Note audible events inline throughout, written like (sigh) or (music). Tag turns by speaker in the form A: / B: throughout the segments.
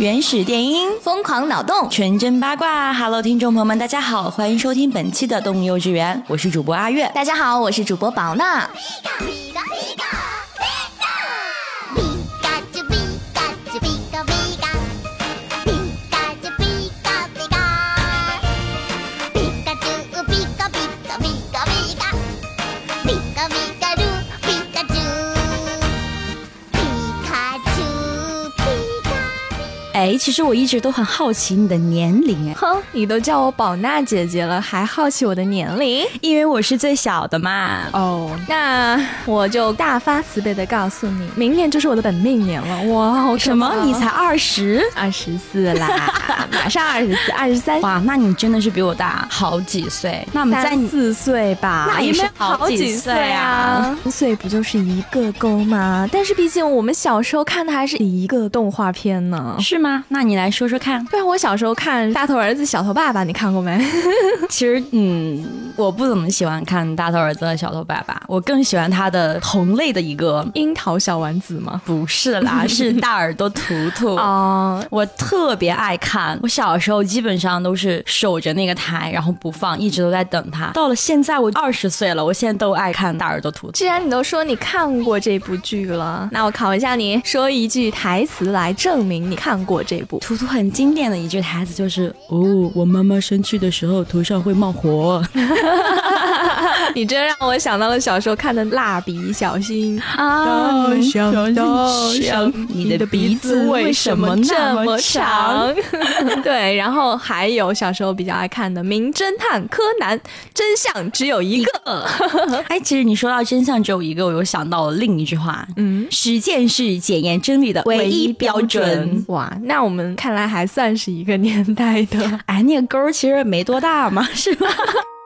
A: 原始电音，
B: 疯狂脑洞，
A: 纯真八卦。Hello，听众朋友们，大家好，欢迎收听本期的动物幼稚园，我是主播阿月。
B: 大家好，我是主播宝娜。
A: 哎，其实我一直都很好奇你的年龄。哎，
B: 哼，你都叫我宝娜姐姐了，还好奇我的年龄？
A: 因为我是最小的嘛。
B: 哦，那我就大发慈悲的告诉你，明年就是我的本命年了。哇，
A: 什么？你才二十？
B: 二十四啦，(laughs) 马上二十四，二十三。
A: 哇，那你真的是比我大好几岁。那我们
B: 在四岁吧？
A: 那也是好几岁啊。
B: 三岁不就是一个勾吗？但是毕竟我们小时候看的还是一个动画片呢，
A: 是吗？那你来说说看。
B: 对啊，我小时候看《大头儿子小头爸爸》，你看过没？(laughs)
A: 其实，嗯，我不怎么喜欢看《大头儿子小头爸爸》，我更喜欢他的同类的一个
B: 樱桃小丸子吗？
A: 不是啦，(laughs) 是大耳朵图图啊。我特别爱看，我小时候基本上都是守着那个台，然后不放，一直都在等他。到了现在，我二十岁了，我现在都爱看大耳朵图图。
B: 既然你都说你看过这部剧了，那我考一下你，说一句台词来证明你看过。这一部
A: 图图很经典的一句台词就是：“哦，我妈妈生气的时候头上会冒火。(laughs) ”
B: 你真让我想到了小时候看的《蜡笔小新》啊！小小你的鼻子为什么这么长？(laughs) 对，然后还有小时候比较爱看的《名侦探柯南》，真相只有一个。(laughs)
A: 哎，其实你说到真相只有一个，我又想到了另一句话：嗯，实践是检验真理的唯一标准。
B: 哇，那我们看来还算是一个年代的。(laughs)
A: 哎，那个沟其实没多大嘛，是吧？(laughs)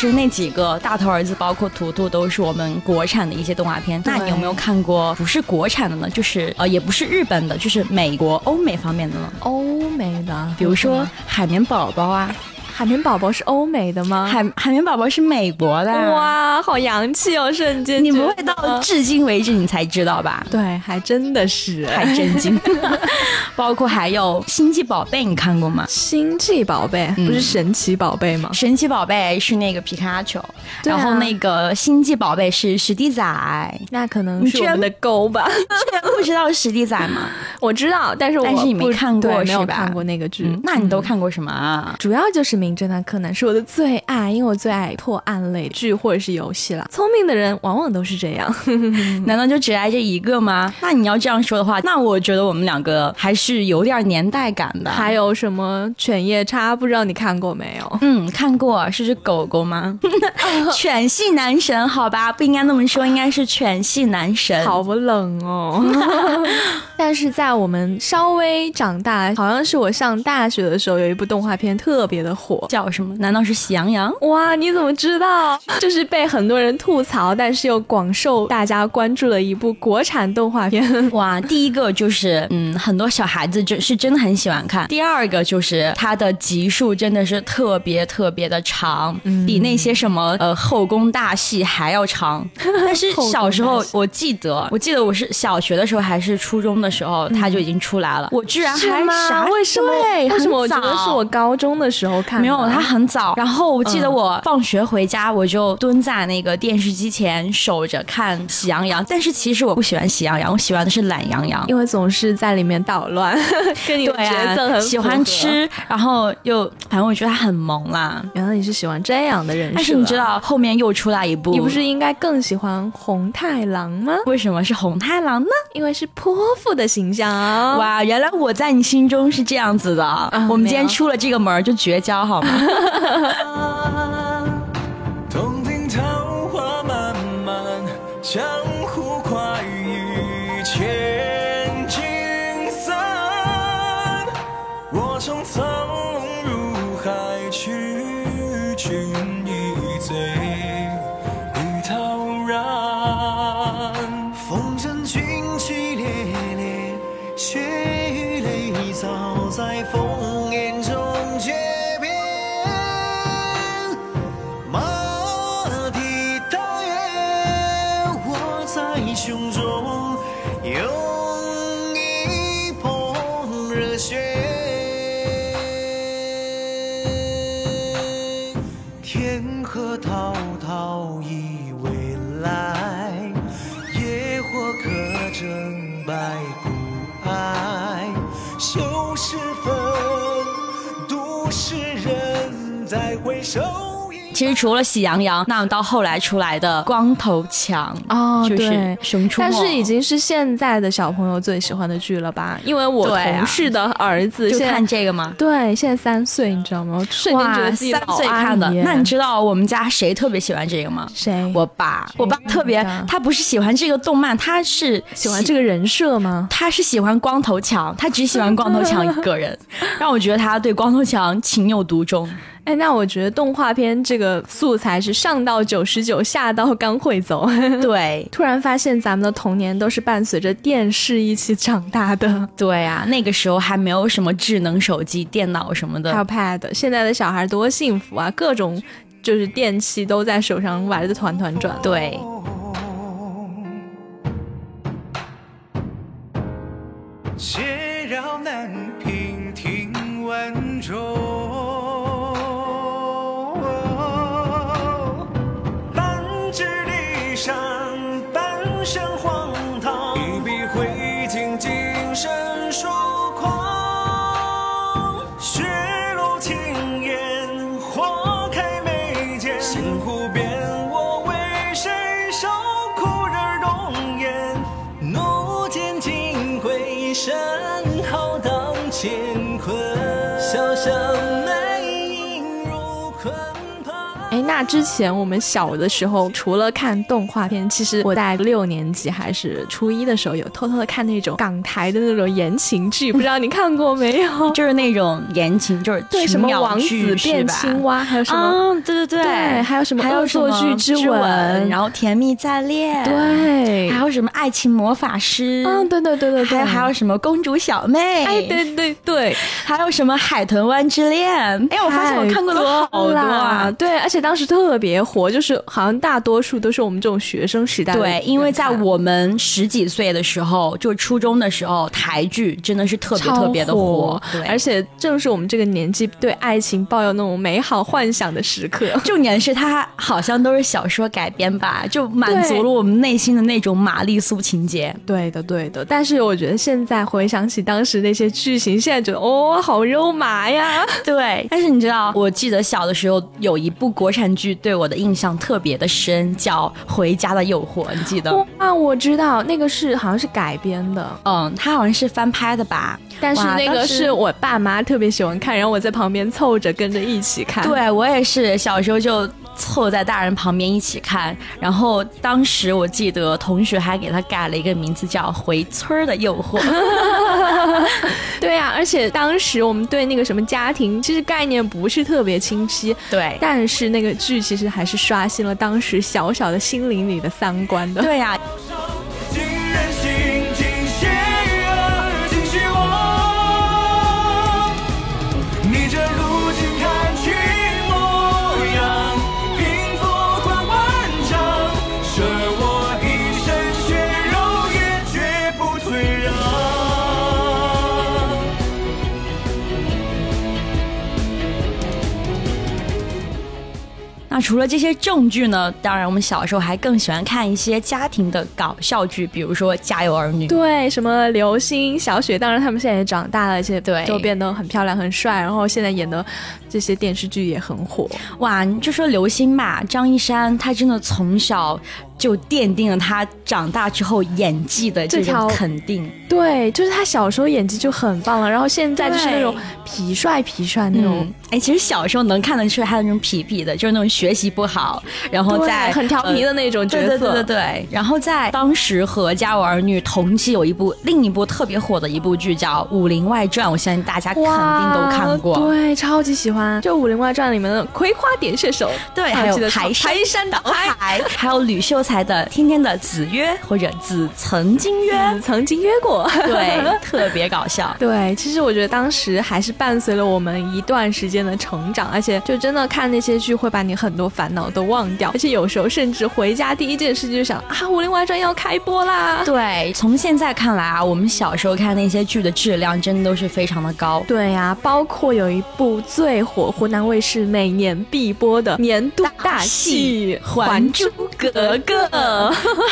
A: 其实那几个大头儿子，包括图图，都是我们国产的一些动画片。那你有没有看过不是国产的呢？就是呃，也不是日本的，就是美国、欧美方面的呢？
B: 欧美的，
A: 比如说海绵宝宝啊。
B: 海绵宝宝是欧美的吗？
A: 海海绵宝宝是美国的。
B: 哇，好洋气哦！瞬间，
A: 你不会到至今为止你才知道吧？
B: 对，还真的是，
A: 太震惊。(laughs) 包括还有星际宝贝，你看过吗？
B: 星际宝贝不是神奇宝贝吗？
A: 神奇宝贝是那个皮卡丘，然后那个星际宝贝是史迪仔。
B: 那可能是我们的沟吧？
A: 不知道史迪仔吗？(laughs)
B: 我知道，但是
A: 但是你没看过，
B: 没有看过那个剧。
A: 那你都看过什么啊？
B: 主要就是名。侦探柯南是我的最爱，因为我最爱破案类剧或者是游戏了。聪明的人往往都是这样，(laughs)
A: 难道就只爱这一个吗？那你要这样说的话，那我觉得我们两个还是有点年代感的。
B: 还有什么犬夜叉？不知道你看过没有？
A: 嗯，看过，是只狗狗吗？(laughs) (laughs) 犬系男神，好吧，不应该那么说，应该是犬系男神。
B: 好不冷哦。但是在我们稍微长大，好像是我上大学的时候，有一部动画片特别的火。
A: 叫什么？难道是喜羊羊？
B: 哇，你怎么知道？(laughs) 就是被很多人吐槽，但是又广受大家关注的一部国产动画片。(laughs)
A: 哇，第一个就是，嗯，很多小孩子真是真的很喜欢看。第二个就是它的集数真的是特别特别的长，比那些什么呃后宫大戏还要长。(laughs) 但是小时候我记得，我记得我是小学的时候还是初中的时候，它它就已经出来了。我居然还
B: 啥？为什么？为什么我觉得是我高中的时候看？
A: 没有，它很早。然后我记得我放学回家，我就蹲在那个电视机前守着看《喜羊羊》。但是其实我不喜欢《喜羊羊》，我喜欢的是《懒羊羊》，
B: 因为总是在里面捣乱，(laughs) 跟你的角色很
A: 喜欢吃，然后又反正我觉得他很萌啦。
B: 原来你是喜欢这样的人，
A: 但是你知道后面又出来一部，
B: 你不是应该更喜欢红太狼吗？
A: 为什么是红太狼呢？
B: 因为是泼妇的形象。
A: 哇，原来我在你心中是这样子的。我们今天出了这个门就绝交好吗？(laughs) 其实除了喜羊羊，那到后来出来的光头强
B: 哦，
A: 就是，熊出
B: 没，但是已经是现在的小朋友最喜欢的剧了吧？因为我同事的儿子
A: 就看这个吗？
B: 对，现在三岁，你知道吗？瞬间觉得自己
A: 三岁看的。那你知道我们家谁特别喜欢这个吗？
B: 谁？
A: 我爸。我爸特别，他不是喜欢这个动漫，他是
B: 喜欢这个人设吗？
A: 他是喜欢光头强，他只喜欢光头强一个人，(laughs) 让我觉得他对光头强情有独钟。
B: 哎，那我觉得动画片这个素材是上到九十九，下到刚会走。(laughs)
A: 对，
B: 突然发现咱们的童年都是伴随着电视一起长大的。
A: 对啊，那个时候还没有什么智能手机、电脑什么的，
B: 还有 Pad。现在的小孩多幸福啊，各种就是电器都在手上玩的团团转。
A: 对。
B: 那之前我们小的时候，除了看动画片，其实我在六年级还是初一的时候，有偷偷的看那种港台的那种言情剧，不知道你看过没有？(laughs)
A: 就是那种言情，就是
B: 对什么王子变青蛙，还有什么？
A: 对对
B: 对，还有什么恶作剧之吻，
A: 然后甜蜜再恋，
B: 对，
A: 还有什么爱情魔法师？
B: 嗯，对对对对，
A: 还有还有什么公主小妹？
B: 哎，对对对，
A: 还有什么海豚湾之恋？哎，我发现我看过的好多啊，
B: 对，而且当时。是特别火，就是好像大多数都是我们这种学生时代。
A: 对，因为在我们十几岁的时候，就初中的时候，台剧真的是特别特别的火。对，
B: 而且正是我们这个年纪对爱情抱有那种美好幻想的时刻。
A: 重点是它好像都是小说改编吧，就满足了我们内心的那种玛丽苏情节。
B: 对的，对的。但是我觉得现在回想起当时那些剧情，现在觉得哦，好肉麻呀。
A: 对，但是你知道，我记得小的时候有一部国产。剧对我的印象特别的深，叫《回家的诱惑》，你记得？
B: 啊，我知道那个是好像是改编的，
A: 嗯，它好像是翻拍的吧？
B: 但是那个是我爸妈特别喜欢看，然后我在旁边凑着跟着一起看。
A: 对我也是，小时候就。凑在大人旁边一起看，然后当时我记得同学还给他改了一个名字叫《回村的诱惑》。(laughs)
B: 对呀，而且当时我们对那个什么家庭其实概念不是特别清晰，
A: 对，
B: 但是那个剧其实还是刷新了当时小小的心灵里的三观的。
A: 对呀。那除了这些正剧呢，当然我们小时候还更喜欢看一些家庭的搞笑剧，比如说《家有儿女》。
B: 对，什么刘星、小雪，当然他们现在也长大了，而且
A: 对
B: 都变得很漂亮、很帅，然后现在演的这些电视剧也很火。
A: 哇，你就说刘星吧，张一山，他真的从小。就奠定了他长大之后演技的这种肯定。
B: 对，就是他小时候演技就很棒了，然后现在就是那种痞帅痞帅那种。
A: 哎，其实小时候能看得出来他那种痞痞的，就是那种学习不好，然后在
B: 很调皮的那种角色。
A: 对对对对。然后在当时和《家有儿女》同期有一部另一部特别火的一部剧叫《武林外传》，我相信大家肯定都看过。
B: 对，超级喜欢。就《武林外传》里面的葵花点穴手，
A: 对，还有排山倒海，还有吕秀。才的天天的子约或者子曾经约，
B: 曾经约过，
A: 对，特别搞笑。(laughs)
B: 对，其实我觉得当时还是伴随了我们一段时间的成长，而且就真的看那些剧会把你很多烦恼都忘掉，而且有时候甚至回家第一件事就想啊，《武林外传》要开播啦。
A: 对，从现在看来啊，我们小时候看那些剧的质量真的都是非常的高。
B: 对呀，包括有一部最火，湖南卫视每年必播的年度大戏《还珠格格》。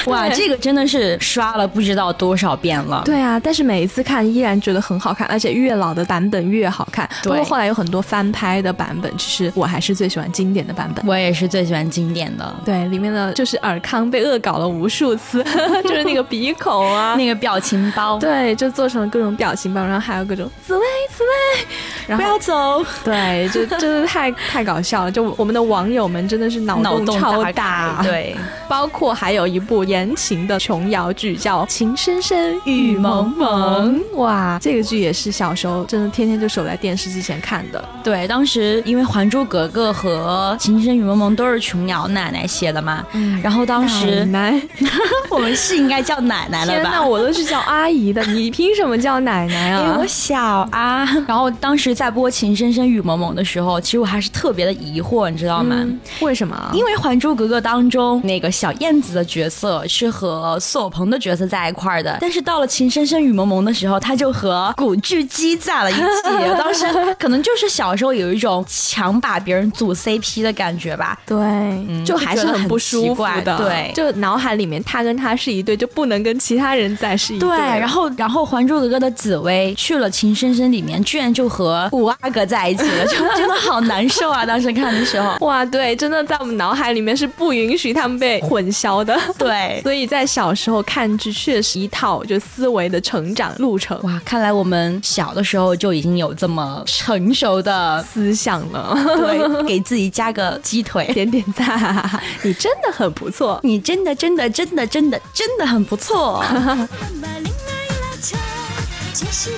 A: 哇，这个真的是刷了不知道多少遍了。
B: 对啊，但是每一次看依然觉得很好看，而且越老的版本越好看。不过后来有很多翻拍的版本，其实我还是最喜欢经典的版本。
A: 我也是最喜欢经典的。
B: 对，里面的就是尔康被恶搞了无数次，(laughs) 就是那个鼻孔啊，(laughs)
A: 那个表情包，
B: 对，就做成了各种表情包，然后还有各种紫薇紫薇，然
A: 后不要走。(laughs)
B: 对，就真的太太搞笑了。就我们的网友们真的是脑洞超大，
A: 对，
B: 包括。还有一部言情的琼瑶剧叫《情深深雨蒙蒙》，哇，这个剧也是小时候真的天天就守在电视机前看的。
A: 对，当时因为《还珠格格》和《情深深雨蒙蒙》都是琼瑶奶奶写的嘛，嗯，然后当时
B: 奶奶，(laughs)
A: 我们是应该叫奶奶了吧？天
B: 哪，我都是叫阿姨的，你凭什么叫奶奶啊？
A: 因为我小啊。然后当时在播《情深深雨蒙蒙》的时候，其实我还是特别的疑惑，你知道吗？
B: 为什么？
A: 因为《还珠格格》当中那个小燕。子的角色是和苏有朋的角色在一块儿的，但是到了《情深深雨蒙蒙》的时候，他就和古巨基在了一起。(laughs) 当时可能就是小时候有一种强把别人组 CP 的感觉吧。
B: 对，就还是很不舒服的。
A: 对，
B: 就脑海里面他跟他是一对，就不能跟其他人再是一对。对，
A: 然后然后《还珠格格》的紫薇去了《情深深》里面，居然就和五阿哥在一起了，就真的好难受啊！当时看的时候，
B: 哇，对，真的在我们脑海里面是不允许他们被混淆。的 (laughs)
A: 对，(laughs)
B: 所以在小时候看剧确实一套就思维的成长路程
A: 哇，看来我们小的时候就已经有这么成熟的
B: 思想了。
A: 对，(laughs) 给自己加个鸡腿，
B: 点点赞，你真的很不错，
A: 你真的真的真的真的真的很不错。其实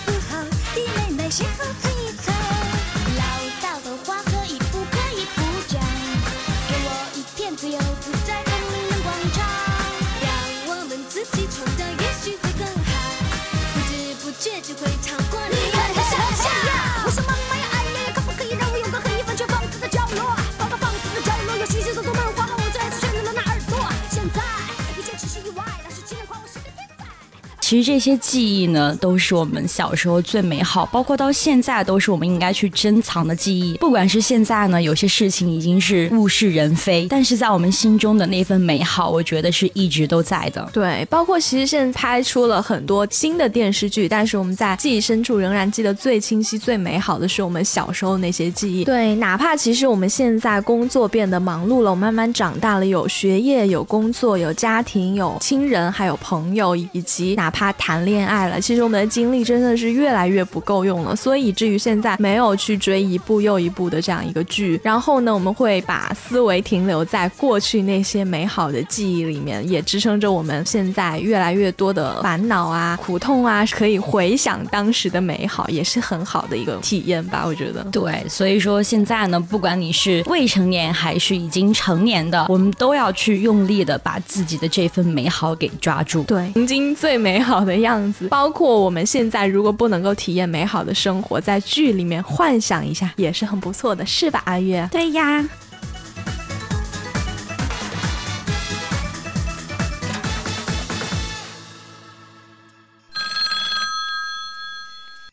A: 这些记忆呢，都是我们小时候最美好，包括到现在都是我们应该去珍藏的记忆。不管是现在呢，有些事情已经是物是人非，但是在我们心中的那份美好，我觉得是一直都在的。
B: 对，包括其实现在拍出了很多新的电视剧，但是我们在记忆深处仍然记得最清晰、最美好的是我们小时候那些记忆。对，哪怕其实我们现在工作变得忙碌了，我慢慢长大了，有学业、有工作、有家庭、有亲人，还有朋友，以及哪怕。他谈恋爱了，其实我们的精力真的是越来越不够用了，所以以至于现在没有去追一部又一部的这样一个剧。然后呢，我们会把思维停留在过去那些美好的记忆里面，也支撑着我们现在越来越多的烦恼啊、苦痛啊，可以回想当时的美好，也是很好的一个体验吧。我觉得，
A: 对，所以说现在呢，不管你是未成年还是已经成年的，我们都要去用力的把自己的这份美好给抓住。
B: 对，曾经最美好。好的样子，包括我们现在如果不能够体验美好的生活，在剧里面幻想一下也是很不错的，是吧？阿月，
A: 对呀。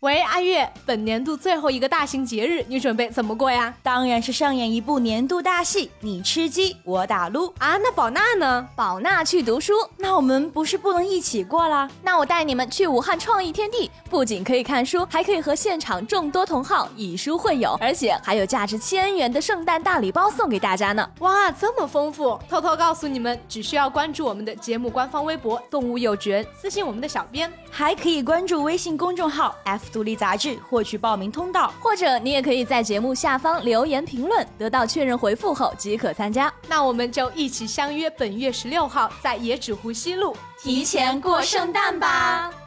C: 喂，阿月，本年度最后一个大型节日，你准备怎么过呀？
A: 当然是上演一部年度大戏，你吃鸡，我打撸
C: 啊！那宝娜呢？
D: 宝娜去读书，
A: 那我们不是不能一起过啦？
D: 那我带你们去武汉创意天地，不仅可以看书，还可以和现场众多同好以书会友，而且还有价值千元的圣诞大礼包送给大家呢！
C: 哇，这么丰富！偷偷告诉你们，只需要关注我们的节目官方微博“动物幼稚园”，私信我们的小编，
A: 还可以关注微信公众号 “F”。独立杂志获取报名通道，
D: 或者你也可以在节目下方留言评论，得到确认回复后即可参加。
C: 那我们就一起相约本月十六号在野纸湖西路，
D: 提前过圣诞吧。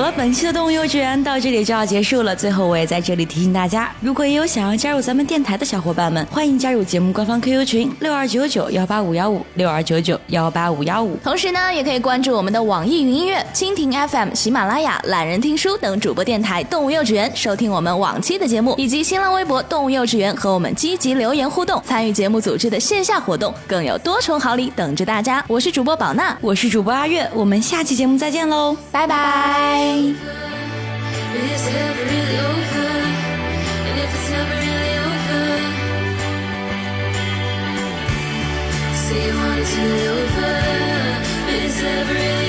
A: 了，本期的动物幼稚园到这里就要结束了。最后，我也在这里提醒大家，如果也有想要加入咱们电台的小伙伴们，欢迎加入节目官方 QQ 群六二九九幺八五幺五六二九九幺八五幺五。
D: 同时呢，也可以关注我们的网易云音乐、蜻蜓 FM、喜马拉雅、懒人听书等主播电台动物幼稚园，收听我们往期的节目，以及新浪微博动物幼稚园和我们积极留言互动，参与节目组织的线下活动，更有多重好礼等着大家。我是主播宝娜，
A: 我是主播阿月，我们下期节目再见喽，
D: 拜拜。
E: Is it ever really over? And if it's never really over, say you do it over. But is it ever really